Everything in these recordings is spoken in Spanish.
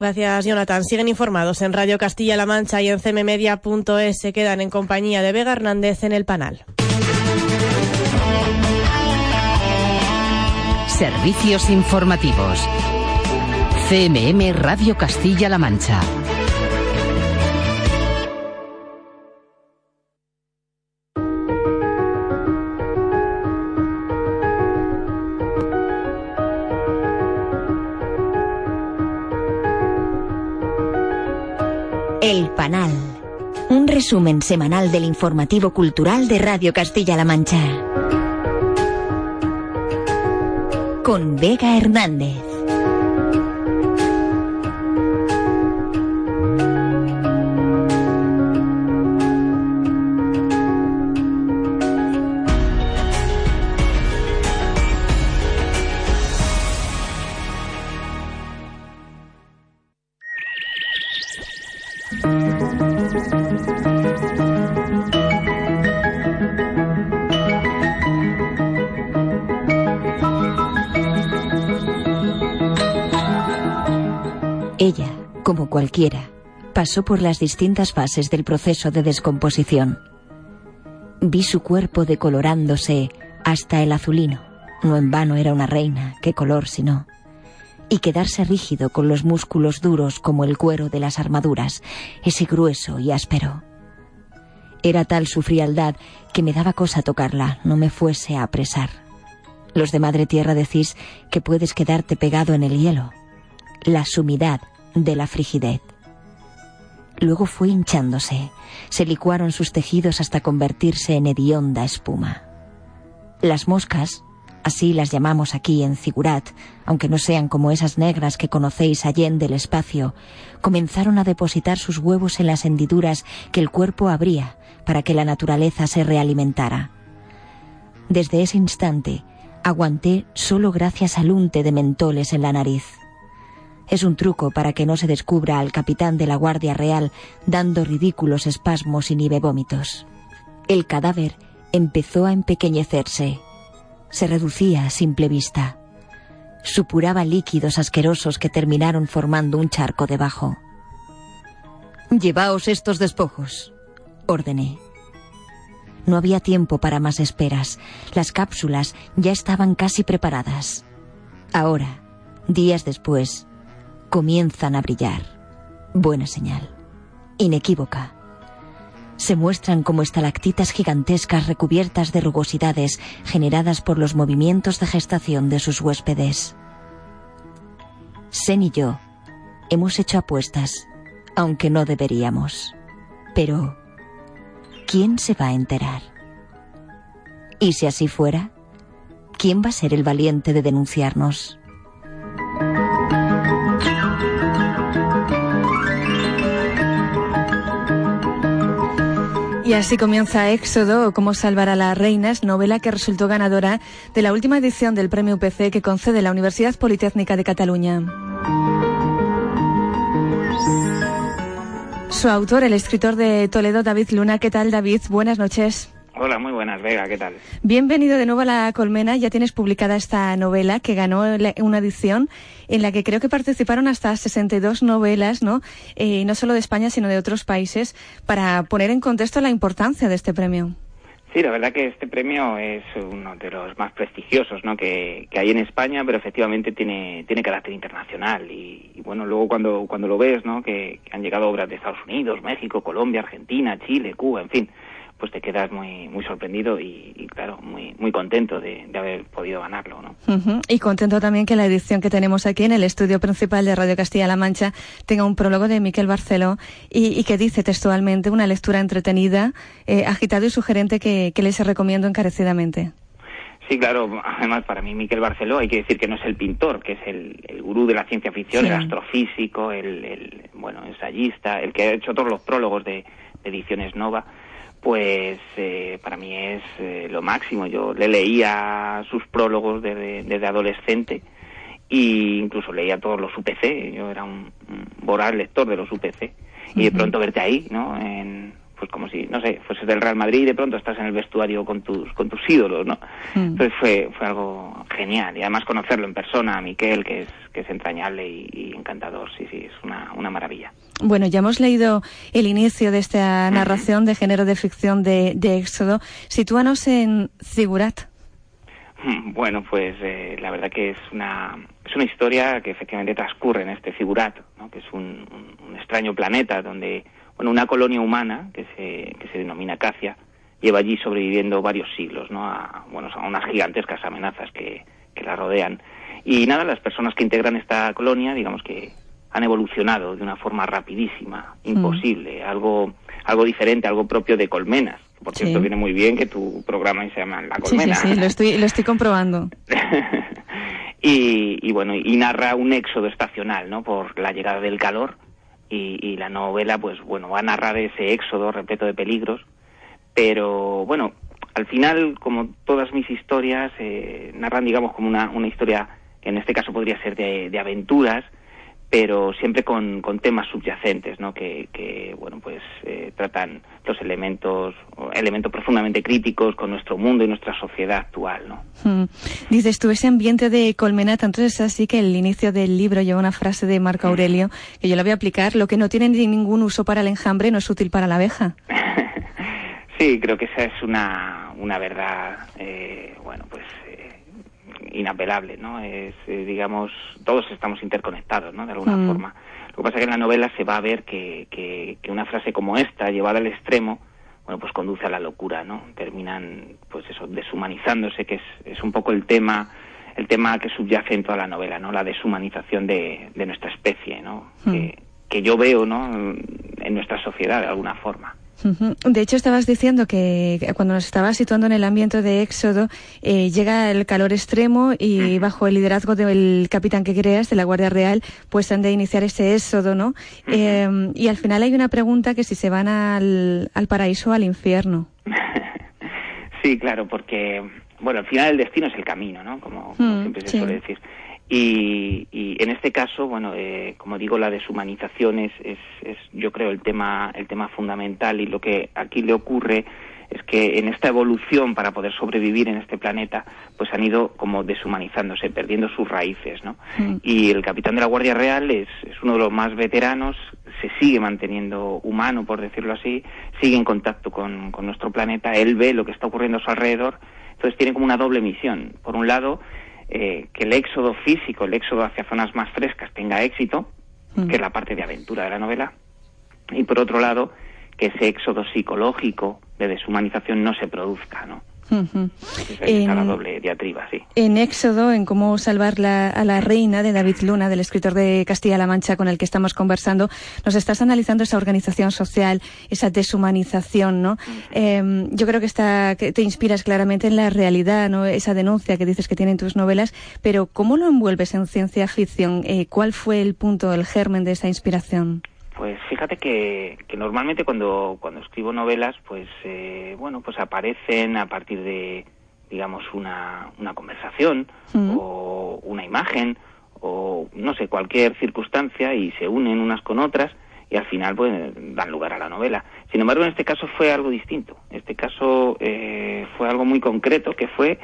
Gracias, Jonathan. Siguen informados en Radio Castilla-La Mancha y en cmmedia.es. Se quedan en compañía de Vega Hernández en el panel. Servicios informativos. CMM Radio Castilla-La Mancha. Panal. Un resumen semanal del informativo cultural de Radio Castilla-La Mancha. Con Vega Hernández. Ella, como cualquiera, pasó por las distintas fases del proceso de descomposición. Vi su cuerpo decolorándose hasta el azulino. No en vano era una reina, qué color si no. Y quedarse rígido con los músculos duros como el cuero de las armaduras, ese grueso y áspero. Era tal su frialdad que me daba cosa tocarla, no me fuese a apresar. Los de Madre Tierra decís que puedes quedarte pegado en el hielo. La sumidad de la frigidez. Luego fue hinchándose, se licuaron sus tejidos hasta convertirse en hedionda espuma. Las moscas, así las llamamos aquí en Cigurat, aunque no sean como esas negras que conocéis allende del espacio, comenzaron a depositar sus huevos en las hendiduras que el cuerpo abría para que la naturaleza se realimentara. Desde ese instante, aguanté solo gracias al unte de mentoles en la nariz. Es un truco para que no se descubra al capitán de la Guardia Real dando ridículos espasmos y nieve vómitos. El cadáver empezó a empequeñecerse. Se reducía a simple vista. Supuraba líquidos asquerosos que terminaron formando un charco debajo. Llevaos estos despojos, ordené. No había tiempo para más esperas. Las cápsulas ya estaban casi preparadas. Ahora, días después, comienzan a brillar. Buena señal. Inequívoca. Se muestran como estalactitas gigantescas recubiertas de rugosidades generadas por los movimientos de gestación de sus huéspedes. Sen y yo hemos hecho apuestas, aunque no deberíamos. Pero, ¿quién se va a enterar? Y si así fuera, ¿quién va a ser el valiente de denunciarnos? Y así comienza Éxodo Cómo salvar a las reinas, novela que resultó ganadora de la última edición del premio UPC que concede la Universidad Politécnica de Cataluña. Su autor, el escritor de Toledo, David Luna. ¿Qué tal, David? Buenas noches. Hola, muy buenas, Vega, ¿qué tal? Bienvenido de nuevo a La Colmena. Ya tienes publicada esta novela que ganó una edición en la que creo que participaron hasta 62 novelas, ¿no? Eh, no solo de España, sino de otros países, para poner en contexto la importancia de este premio. Sí, la verdad que este premio es uno de los más prestigiosos ¿no? que, hay en España, pero efectivamente tiene, tiene carácter internacional. Y, bueno, luego cuando, cuando lo ves, ¿no? que han llegado obras de Estados Unidos, México, Colombia, Argentina, Chile, Cuba, en fin, pues te quedas muy muy sorprendido y, claro muy muy contento de, haber podido ganarlo ¿no? y contento también que la edición que tenemos aquí en el estudio principal de Radio Castilla-La Mancha tenga un prólogo de Miquel Barceló y, que dice textualmente una lectura entretenida eh, agitado y sugerente que, que les recomiendo encarecidamente Sí, claro. Además, para mí, Miquel Barceló, hay que decir que no es el pintor, que es el, gurú de la ciencia ficción, el astrofísico, el, bueno, ensayista, el que ha hecho todos los prólogos de, Ediciones Nova. Pues eh, para mí es eh, lo máximo. Yo le leía sus prólogos desde, desde adolescente e incluso leía todos los UPC. Yo era un, voraz lector de los UPC. Y de pronto verte ahí, ¿no? En, pues como si, no sé, fueses del Real Madrid y de pronto estás en el vestuario con tus, con tus ídolos, ¿no? Mm. Entonces fue, fue algo genial. Y además conocerlo en persona, a Miquel, que es, que es entrañable y, encantador, sí, sí, es una, una maravilla. Bueno, ya hemos leído el inicio de esta narración de género de ficción de, de Éxodo. Sitúanos en Zigurat. Bueno, pues eh, la verdad que es una, es una historia que efectivamente transcurre en este Zigurat, ¿no? que es un, un extraño planeta donde bueno, una colonia humana que se, que se denomina Cacia lleva allí sobreviviendo varios siglos, ¿no? A, bueno, a unas gigantescas amenazas que, que la rodean. Y nada, las personas que integran esta colonia, digamos que han evolucionado de una forma rapidísima, mm. imposible, algo, algo diferente, algo propio de colmenas. Por cierto, viene muy bien que tu programa se llama La Colmena. Sí, sí, sí, lo estoy, lo estoy comprobando. y, y, bueno, y narra un éxodo estacional, ¿no? Por la llegada del calor y, la novela, pues bueno, va a narrar ese éxodo repleto de peligros, pero bueno, al final, como todas mis historias, eh, narran, digamos, como una, una historia que en este caso podría ser de aventuras, pero siempre con, con temas subyacentes, ¿no? Que, que bueno, pues eh, tratan los elementos, elementos profundamente críticos con nuestro mundo y nuestra sociedad actual, ¿no? Hmm. Dices tú, ese ambiente de colmenata, entonces así que el inicio del libro lleva una frase de Marco Aurelio, que yo la voy a aplicar, lo que no tiene ningún uso para el enjambre no es útil para la abeja. sí, creo que esa es una, una verdad, eh, bueno, pues inapelable, ¿no? Es, eh, digamos, todos estamos interconectados, ¿no? De alguna mm. forma. Lo que pasa es que en la novela se va a ver que, que, una frase como esta, llevada al extremo, bueno, pues conduce a la locura, ¿no? Terminan, pues eso, deshumanizándose, que es, es un poco el tema el tema que subyace en toda la novela, ¿no? La deshumanización de, de nuestra especie, ¿no? Mm. Que, que yo veo, ¿no? En nuestra sociedad de alguna forma. De hecho, estabas diciendo que cuando nos estabas situando en el ambiente de Éxodo, eh, llega el calor extremo y bajo el liderazgo del capitán que creas, de la Guardia Real, pues han de iniciar ese éxodo, ¿no? Em, y al final hay una pregunta que si se van al, paraíso o al infierno. sí, claro, porque, bueno, al final el destino es el camino, ¿no? Como, mm, siempre se suele decir. Y, en este caso, bueno, eh, como digo, la deshumanización es, es, es, yo creo, el tema, el tema fundamental y lo que aquí le ocurre es que en esta evolución para poder sobrevivir en este planeta, pues han ido como deshumanizándose, perdiendo sus raíces, ¿no? Mm. Y el capitán de la Guardia Real es, es uno de los más veteranos, se sigue manteniendo humano, por decirlo así, sigue en contacto con, con nuestro planeta, él ve lo que está ocurriendo a su alrededor, entonces tiene como una doble misión. Por un lado, eh, que el éxodo físico, el éxodo hacia zonas más frescas tenga éxito, mm. que es la parte de aventura de la novela, y por otro lado, que ese éxodo psicológico de deshumanización no se produzca, ¿no? En, doble diatriba, sí. En Éxodo, en cómo salvar a la reina de David Luna, del escritor de Castilla-La Mancha con el que estamos conversando, nos estás analizando esa organización social, esa deshumanización, ¿no? Em, yo creo que, está, que te inspiras claramente en la realidad, ¿no? Esa denuncia que dices que tienen tus novelas, pero ¿cómo lo envuelves en ciencia ficción? Eh, ¿Cuál fue el punto, el germen de esa inspiración? Pues fíjate que, normalmente cuando, cuando escribo novelas, pues eh, bueno, pues aparecen a partir de, digamos, una, una conversación o una imagen o no sé, cualquier circunstancia y se unen unas con otras y al final pues dan lugar a la novela. Sin embargo, en este caso fue algo distinto. En este caso eh, fue algo muy concreto que fue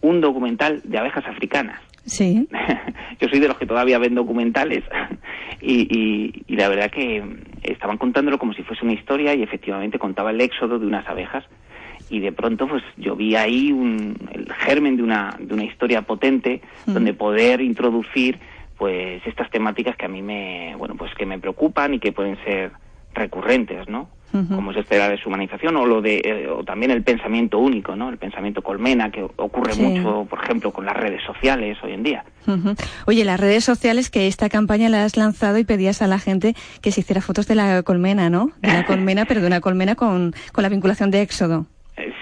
un documental de abejas africanas. Sí. Yo soy de los que todavía ven documentales y, y, la verdad que estaban contándolo como si fuese una historia y efectivamente contaba el éxodo de unas abejas y de pronto pues yo vi ahí un, el germen de una, de una historia potente mm. donde poder introducir pues estas temáticas que a mí me bueno pues que me preocupan y que pueden ser recurrentes no como es esta la deshumanización o lo de eh, o también el pensamiento único no el pensamiento colmena que ocurre mucho por ejemplo con las redes sociales hoy en día. Oye las redes sociales que esta campaña la has lanzado y pedías a la gente que se hiciera fotos de la colmena no de la colmena pero de una colmena con, con la vinculación de éxodo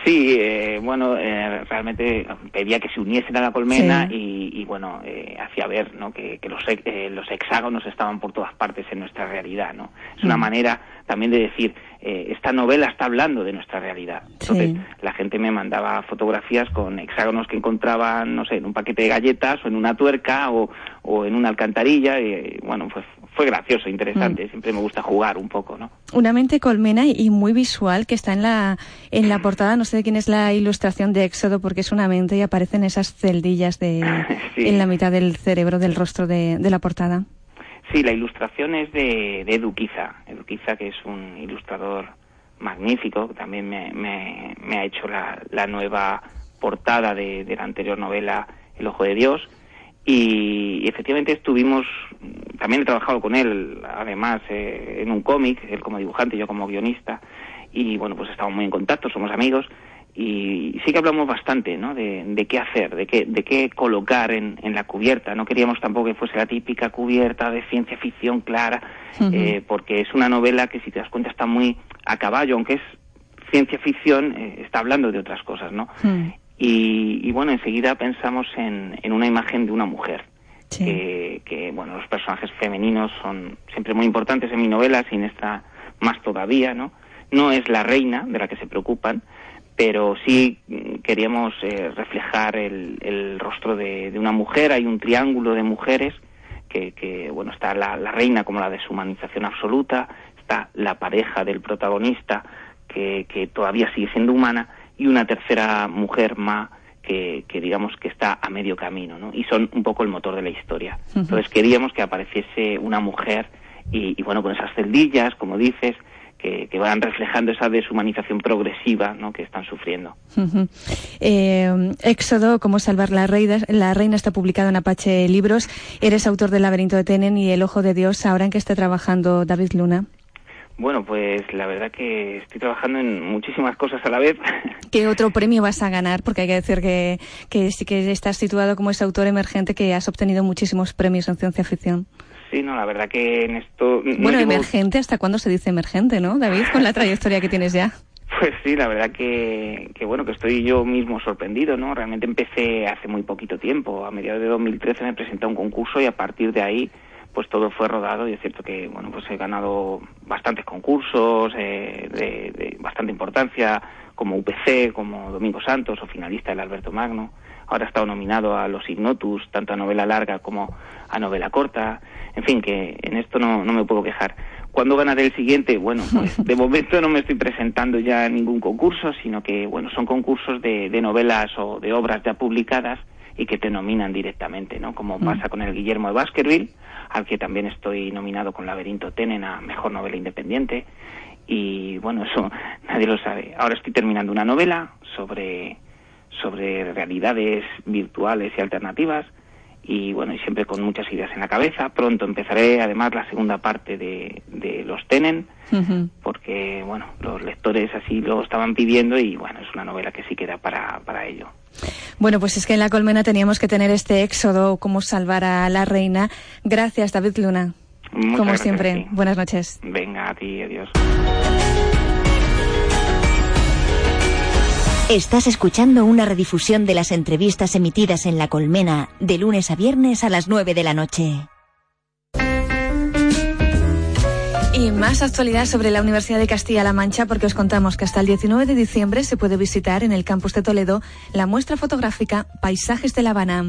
Sí, eh, bueno, eh, realmente pedía que se uniesen a la colmena y, bueno, eh, hacía ver ¿no? que, los, los hexágonos estaban por todas partes en nuestra realidad, ¿no? Es una mm. manera también de decir, esta novela está hablando de nuestra realidad. Entonces, la gente me mandaba fotografías con hexágonos que encontraban, no sé, en un paquete de galletas o en una tuerca o, o en una alcantarilla y, bueno, pues fue gracioso, interesante. Mm. Siempre me gusta jugar un poco, ¿no? Una mente colmena y muy visual que está en la, en la portada. No sé de quién es la ilustración de Éxodo porque es una mente y aparecen esas celdillas de, en la mitad del cerebro, del rostro de, de la portada. Sí, la ilustración es de, de Eduquiza. Eduquiza, que es un ilustrador magnífico, que también me, me, me ha hecho la, la nueva portada de, de la anterior novela El Ojo de Dios y efectivamente estuvimos, también he trabajado con él, además, eh, en un cómic, él como dibujante, yo como guionista, y bueno, pues estamos muy en contacto, somos amigos, y sí que hablamos bastante, ¿no? De, qué hacer, de qué, de qué colocar en, en, la cubierta. No queríamos tampoco que fuese la típica cubierta de ciencia ficción clara, eh, porque es una novela que, si te das cuenta, está muy a caballo, aunque es ciencia ficción, eh, está hablando de otras cosas, ¿no? Y, bueno, enseguida pensamos en, una imagen de una mujer. Que, bueno, los personajes femeninos son siempre muy importantes en mi novela, sin esta más todavía, ¿no? No es la reina de la que se preocupan, pero sí queríamos eh, reflejar el, rostro de, una mujer. Hay un triángulo de mujeres que, bueno, está la, reina como la deshumanización absoluta, está la pareja del protagonista que, que todavía sigue siendo humana y una tercera mujer más que, digamos que está a medio camino, ¿no? Y son un poco el motor de la historia. Entonces queríamos que apareciese una mujer y, bueno, con esas celdillas, como dices, que, van reflejando esa deshumanización progresiva ¿no? que están sufriendo. Eh, Éxodo, cómo salvar la reina, la reina está publicado en Apache Libros. Eres autor del laberinto de Tenen y El ojo de Dios, ahora en que está trabajando David Luna. Bueno, pues la verdad que estoy trabajando en muchísimas cosas a la vez. ¿Qué otro premio vas a ganar? Porque hay que decir que, que sí que estás situado como ese autor emergente que has obtenido muchísimos premios en ciencia ficción. Sí, no, la verdad que en esto... bueno, emergente, ¿hasta cuándo se dice emergente, no, David, con la trayectoria que tienes ya? Pues sí, la verdad que, que, bueno, que estoy yo mismo sorprendido, ¿no? Realmente empecé hace muy poquito tiempo, a mediados de 2013 me presenté a un concurso y a partir de ahí pues todo fue rodado y es cierto que bueno pues he ganado bastantes concursos eh, de, bastante importancia como UPC como Domingo Santos o finalista del Alberto Magno ahora he estado nominado a los Ignotus tanto a novela larga como a novela corta en fin que en esto no, no me puedo quejar ¿Cuándo ganaré el siguiente? Bueno, pues de momento no me estoy presentando ya en ningún concurso, sino que, bueno, son concursos de, de novelas o de obras ya publicadas y que te nominan directamente, ¿no? Como mm. pasa con el Guillermo de Baskerville, al que también estoy nominado con Laberinto Tenen a Mejor Novela Independiente. Y bueno, eso nadie lo sabe. Ahora estoy terminando una novela sobre, sobre realidades virtuales y alternativas y bueno, y siempre con muchas ideas en la cabeza. Pronto empezaré además la segunda parte de, de Los Tenen, porque bueno, los lectores así lo estaban pidiendo y bueno, es una novela que sí queda para, para ello. Bueno, pues es que en la colmena teníamos que tener este éxodo, cómo salvar a la reina. Gracias, David Luna. Como siempre, buenas noches. Venga, a ti, adiós. Estás escuchando una redifusión de las entrevistas emitidas en La Colmena de lunes a viernes a las 9 de la noche. Y más actualidad sobre la Universidad de Castilla-La Mancha porque os contamos que hasta el 19 de diciembre se puede visitar en el campus de Toledo la muestra fotográfica Paisajes de La Habana.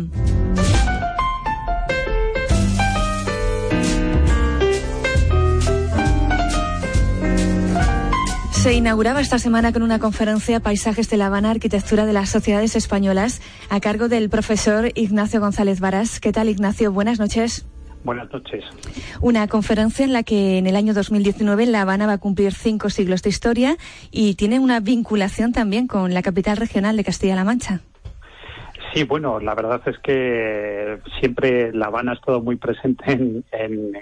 Se inauguraba esta semana con una conferencia Paisajes de La Habana, Arquitectura de las Sociedades Españolas, a cargo del profesor Ignacio González Varas. ¿Qué tal, Ignacio? Buenas noches. Buenas noches. Una conferencia en la que en el año 2019 La Habana va a cumplir cinco siglos de historia y tiene una vinculación también con la capital regional de Castilla-La Mancha. Sí, bueno, la verdad es que siempre La Habana ha estado muy presente en,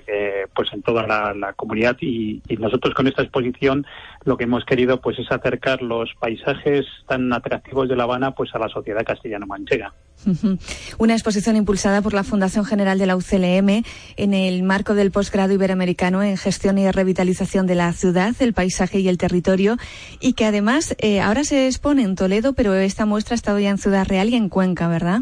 eh, pues en toda la, comunidad y, nosotros con esta exposición lo que hemos querido pues es acercar los paisajes tan atractivos de La Habana pues a la sociedad castellano-manchega. Una exposición impulsada por la Fundación General de la UCLM en el marco del posgrado iberoamericano en gestión y revitalización de la ciudad, el paisaje y el territorio, y que además eh, ahora se expone en Toledo, pero esta muestra ha estado ya en Ciudad Real y en Cuenca, ¿verdad?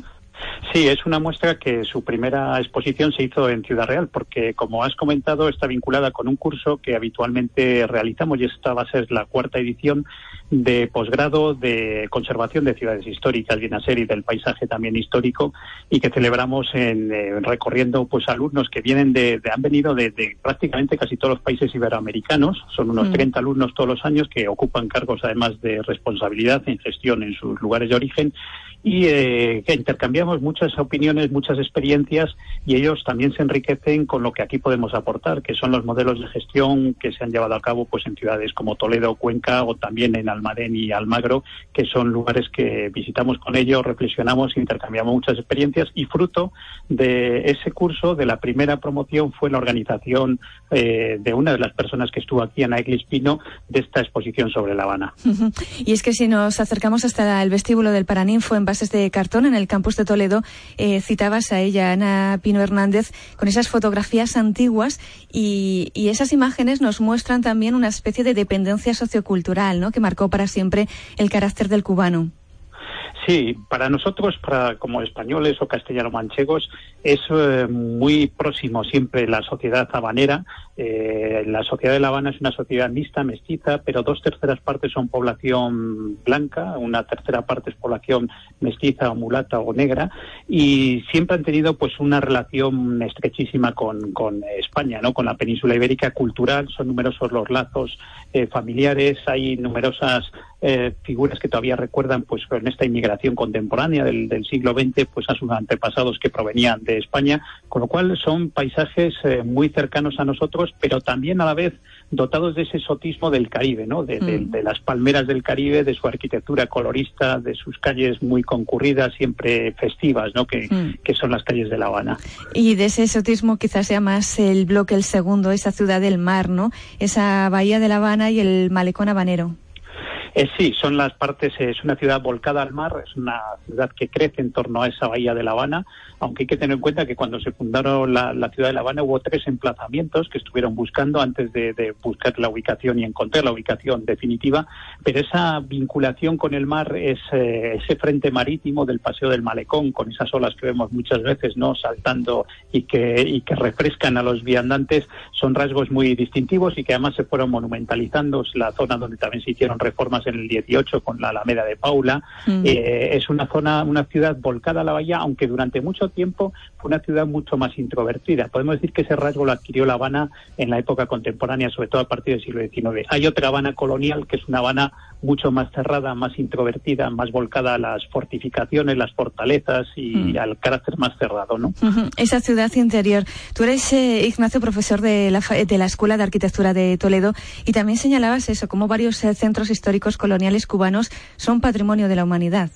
Sí, es una muestra que su primera exposición se hizo en Ciudad Real, porque como has comentado, está vinculada con un curso que habitualmente realizamos y esta va a ser la cuarta edición de posgrado de conservación de ciudades históricas y una serie del paisaje también histórico y que celebramos en, eh, recorriendo pues alumnos que vienen de, han venido de, prácticamente casi todos los países iberoamericanos, son unos 30 mm. alumnos todos los años que ocupan cargos además de responsabilidad en gestión en sus lugares de origen y eh, que intercambiamos muchas opiniones, muchas experiencias y ellos también se enriquecen con lo que aquí podemos aportar, que son los modelos de gestión que se han llevado a cabo pues en ciudades como Toledo, Cuenca o también en Almadén y Almagro, que son lugares que visitamos con ellos, reflexionamos, intercambiamos muchas experiencias y fruto de ese curso, de la primera promoción, fue la organización eh, de una de las personas que estuvo aquí, Ana Pino, de esta exposición sobre La Habana. Y es que si nos acercamos hasta el vestíbulo del Paraninfo en bases de cartón en el campus de Toledo, eh, citabas a ella, Ana Pino Hernández, con esas fotografías antiguas y, y, esas imágenes nos muestran también una especie de dependencia sociocultural, ¿no? Que marcó para siempre el carácter del cubano. Sí, para nosotros, para como españoles o castellano-manchegos, es eh, muy próximo siempre la sociedad habanera. Eh, la sociedad de La Habana es una sociedad mixta, mestiza, pero dos terceras partes son población blanca, una tercera parte es población mestiza o mulata o negra, y siempre han tenido pues una relación estrechísima con, con España, ¿no? con la península ibérica cultural. Son numerosos los lazos eh, familiares, hay numerosas eh, figuras que todavía recuerdan pues con esta inmigración contemporánea del, siglo XX pues a sus antepasados que provenían de España, con lo cual son paisajes eh, muy cercanos a nosotros, pero también a la vez dotados de ese exotismo del Caribe, ¿no? De, las palmeras del Caribe, de su arquitectura colorista, de sus calles muy concurridas, siempre festivas, ¿no? Que, mm. que son las calles de La Habana. Y de ese exotismo quizás sea más el bloque el segundo, esa ciudad del mar, ¿no? Esa bahía de La Habana y el malecón habanero. Eh, sí, son las partes, es una ciudad volcada al mar, es una ciudad que crece en torno a esa bahía de La Habana, aunque hay que tener en cuenta que cuando se fundaron la, ciudad de La Habana hubo tres emplazamientos que estuvieron buscando antes de, buscar la ubicación y encontrar la ubicación definitiva, pero esa vinculación con el mar, es, eh, ese frente marítimo del Paseo del Malecón, con esas olas que vemos muchas veces no saltando y que, y que refrescan a los viandantes, son rasgos muy distintivos y que además se fueron monumentalizando. Es la zona donde también se hicieron reformas en el 18 con la Alameda de Paula. Mm. Eh, es una zona, una ciudad volcada a la bahía, aunque durante mucho tiempo fue una ciudad mucho más introvertida. Podemos decir que ese rasgo lo adquirió La Habana en la época contemporánea, sobre todo a partir del siglo XIX. Hay otra Habana colonial que es una Habana mucho más cerrada, más introvertida, más volcada a las fortificaciones, las fortalezas y mm. al carácter más cerrado, ¿no? Esa ciudad interior. Tú eres, eh, Ignacio, profesor de la, de la Escuela de Arquitectura de Toledo y también señalabas eso, como varios eh, centros históricos coloniales cubanos son patrimonio de la humanidad.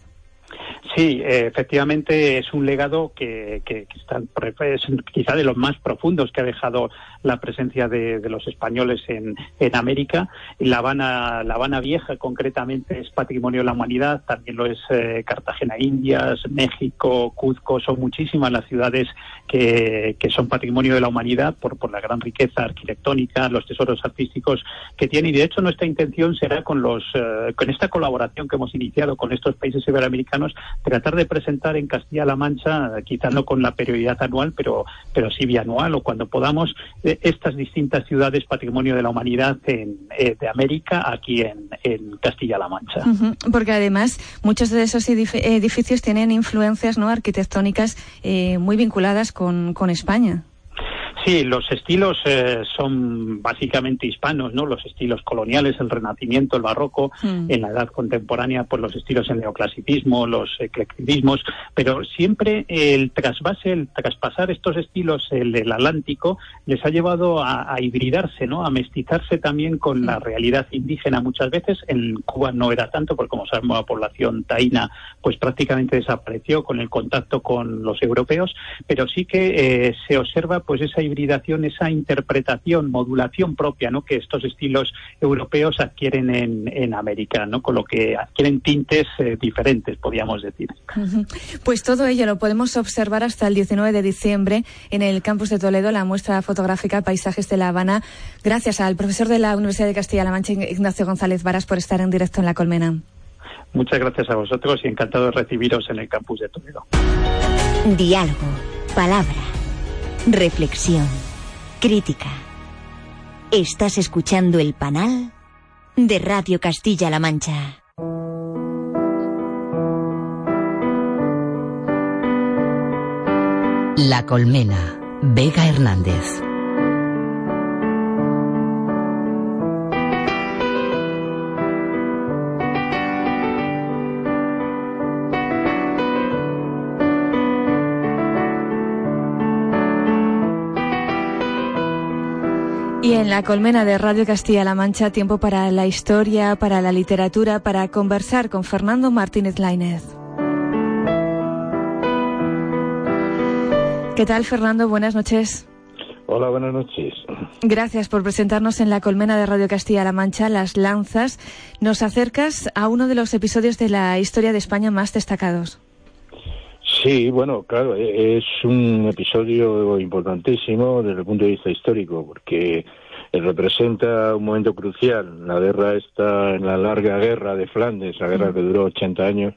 Sí, efectivamente es un legado que, que, está, es quizá de los más profundos que ha dejado la presencia de, los españoles en, en, América. La Habana, la Habana Vieja, concretamente, es patrimonio de la humanidad, también lo es eh, Cartagena Indias, México, Cuzco, son muchísimas las ciudades que, que, son patrimonio de la humanidad por, por la gran riqueza arquitectónica, los tesoros artísticos que tiene. Y de hecho, nuestra intención será con, los, eh, con esta colaboración que hemos iniciado con estos países iberoamericanos tratar de presentar en Castilla-La Mancha, quizá no con la periodicidad anual, pero, pero sí bianual o cuando podamos, eh, estas distintas ciudades patrimonio de la humanidad en, eh, de América aquí en, Castilla-La Mancha. Porque además muchos de esos edificios tienen influencias no arquitectónicas eh, muy vinculadas con, con España. Sí, los estilos eh, son básicamente hispanos, ¿no? Los estilos coloniales, el Renacimiento, el Barroco, mm. en la Edad Contemporánea, pues los estilos el neoclasicismo, los eclecticismos, pero siempre el trasvase, el traspasar estos estilos, el, Atlántico, les ha llevado a, hibridarse, ¿no? A mestizarse también con la mm. realidad indígena muchas veces. En Cuba no era tanto, porque como sabemos la población taína, pues prácticamente desapareció con el contacto con los europeos, pero sí que eh, se observa pues esa hibridación, esa interpretación, modulación propia, ¿no? Que estos estilos europeos adquieren en, en América, ¿no? Con lo que adquieren tintes eh, diferentes, podríamos decir. Pues todo ello lo podemos observar hasta el 19 de diciembre en el campus de Toledo, la muestra fotográfica Paisajes de La Habana. Gracias al profesor de la Universidad de Castilla-La Mancha, Ignacio González Varas, por estar en directo en La Colmena. Muchas gracias a vosotros y encantado de recibiros en el campus de Toledo. Diálogo, palabra, reflexión, crítica. Estás escuchando el panel de Radio Castilla-La Mancha. La Colmena, Vega Hernández. Y en la colmena de Radio Castilla-La Mancha, tiempo para la historia, para la literatura, para conversar con Fernando Martínez Lainez. ¿Qué tal, Fernando? Buenas noches. Hola, buenas noches. Gracias por presentarnos en la colmena de Radio Castilla-La Mancha, Las Lanzas. Nos acercas a uno de los episodios de la historia de España más destacados. Sí, bueno, claro, e- es un episodio importantísimo desde el punto de vista histórico, porque representa un momento crucial. La guerra está en la larga guerra de Flandes, la guerra que duró 80 años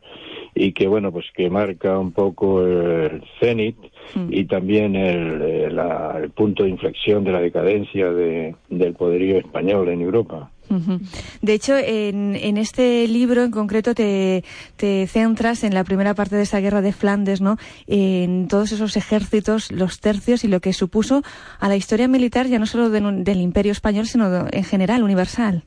y que, bueno, pues que marca un poco el cenit y también el, eh, la- el punto de inflexión de la decadencia de- del poderío español en Europa. De hecho, en, en este libro en concreto te, te centras en la primera parte de esa guerra de Flandes, ¿no? En todos esos ejércitos, los tercios y lo que supuso a la historia militar ya no solo de- del Imperio español, sino en general, universal.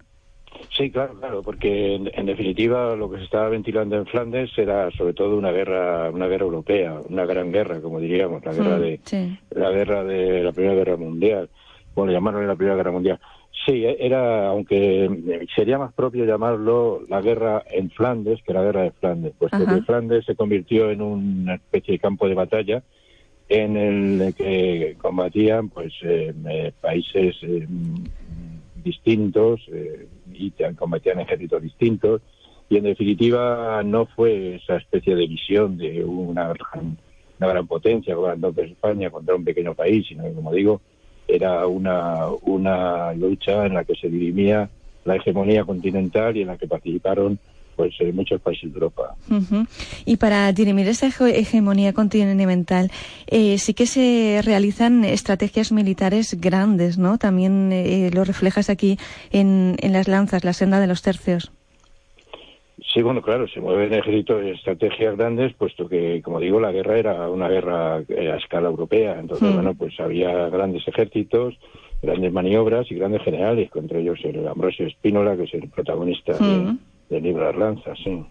Sí, claro, claro, porque en, en definitiva lo que se estaba ventilando en Flandes era sobre todo una guerra, una guerra europea, una gran guerra, como diríamos, la guerra Mm, de sí. la guerra de la Primera Guerra Mundial. Bueno, llamaron la Primera Guerra Mundial. Sí, e- era, aunque sería más propio llamarlo la guerra en Flandes que la guerra de Flandes, puesto Ajá. que Flandes se convirtió en una especie de campo de batalla en el que combatían pues eh, eh, países eh, distintos eh, y combatían ejércitos distintos y en definitiva no fue esa especie de visión de una gran, una gran potencia como España contra un pequeño país, sino que como digo era una, una lucha en la que se dirimía la hegemonía continental y en la que participaron pues eh, muchos países de Europa. Y para dirimir esa hege- hegemonía continental, eh, sí que se realizan estrategias militares grandes, ¿no? También eh, lo reflejas aquí en, en las lanzas, la senda de los tercios. Sí, bueno, claro, se mueven ejércitos de estrategias grandes, puesto que, como digo, la guerra era una guerra eh, a escala europea. Entonces, Mm. bueno, pues había grandes ejércitos, grandes maniobras y grandes generales, entre ellos el Ambrosio Espínola, que es el protagonista de- del libro Las Lanzas, sí.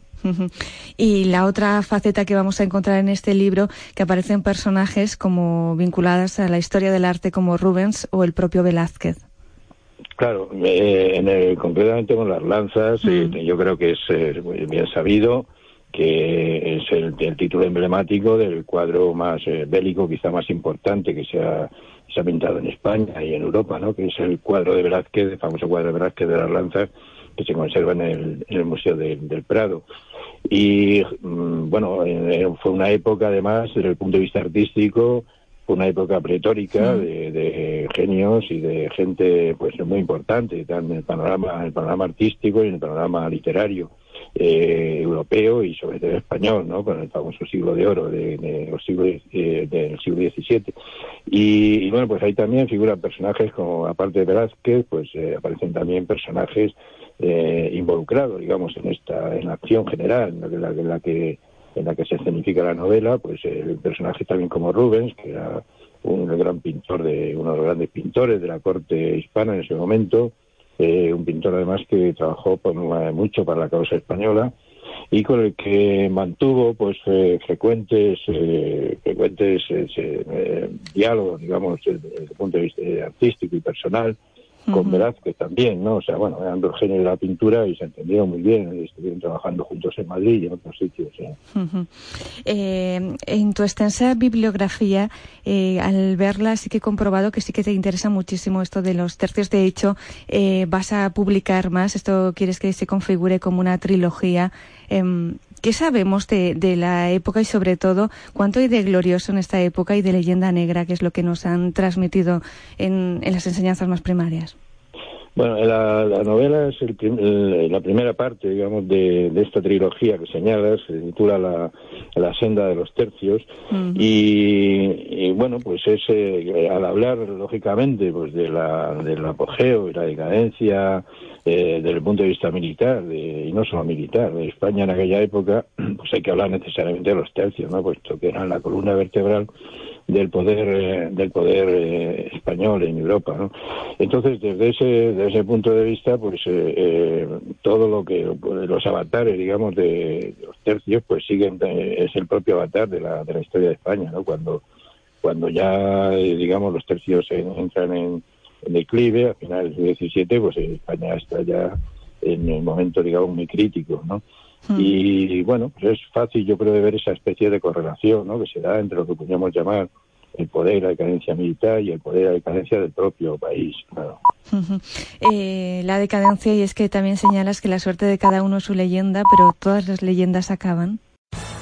Y la otra faceta que vamos a encontrar en este libro, que aparecen personajes como vinculadas a la historia del arte como Rubens o el propio Velázquez. Claro, eh, en el- concretamente con las lanzas, eh, yo creo que es eh, bien sabido que es el, el título emblemático del cuadro más eh, bélico, quizá más importante que se ha, se ha pintado en España y en Europa, ¿no? que es el cuadro de Velázquez, el famoso cuadro de Velázquez de las lanzas, que se conserva en el, en el Museo de- del Prado. Y mm, bueno, eh, fue una época además, desde el punto de vista artístico, una época pretórica de, de genios y de gente pues muy importante en el panorama, en el panorama artístico y en el panorama literario eh, europeo y sobre todo español, ¿no? Con el famoso siglo de oro de, de los siglos, eh, del siglo XVII. Y, y, bueno, pues ahí también figuran personajes como, aparte de Velázquez, pues eh, aparecen también personajes eh, involucrados, digamos, en esta, en la acción general, en la, que- en la, que- en la que se escenifica la novela, pues el personaje también como Rubens, que era un gran pintor de uno de los grandes pintores de la corte hispana en ese momento, eh, un pintor además que trabajó por, eh, mucho para la causa española y con el que mantuvo pues eh, frecuentes eh, frecuentes diálogos digamos desde el punto de vista artístico y personal con Velázquez también, ¿no? O sea, bueno, eran dos genios de la pintura y se entendieron muy bien, y estuvieron trabajando juntos en Madrid y en otros sitios. Eh, en tu extensa bibliografía, eh, al verla sí que he comprobado que sí que te interesa muchísimo esto de los tercios. De hecho, eh, vas a publicar más, esto quieres que se configure como una trilogía. ¿Qué sabemos de, de, la época y sobre todo cuánto hay de glorioso en esta época y de leyenda negra, que es lo que nos han transmitido en, en las enseñanzas más primarias? Bueno, la, novela es el, la primera parte, digamos, de, esta trilogía que señalas, se titula La, senda de los tercios, y, bueno, pues es, eh, al hablar, lógicamente, pues de la, del apogeo y la decadencia eh, desde el punto de vista militar, y no solo militar, de España en aquella época, pues hay que hablar necesariamente de los tercios, ¿no? Puesto que eran la columna vertebral del poder eh, del poder eh, español en Europa ¿no? entonces desde ese desde ese punto de vista pues eh, todo lo que los avatares digamos de, los tercios pues siguen es el propio avatar de la de la historia de España no cuando cuando ya digamos los tercios entran en, declive a finales del 17 pues España está ya en el momento digamos muy crítico no Hmm. Y bueno, pues es fácil yo creo de ver esa especie de correlación ¿no? que se da entre lo que podríamos llamar el poder la decadencia militar y el poder la decadencia del propio país. Claro. Eh, la decadencia, y es que también señalas que la suerte de cada uno es su leyenda, pero todas las leyendas acaban.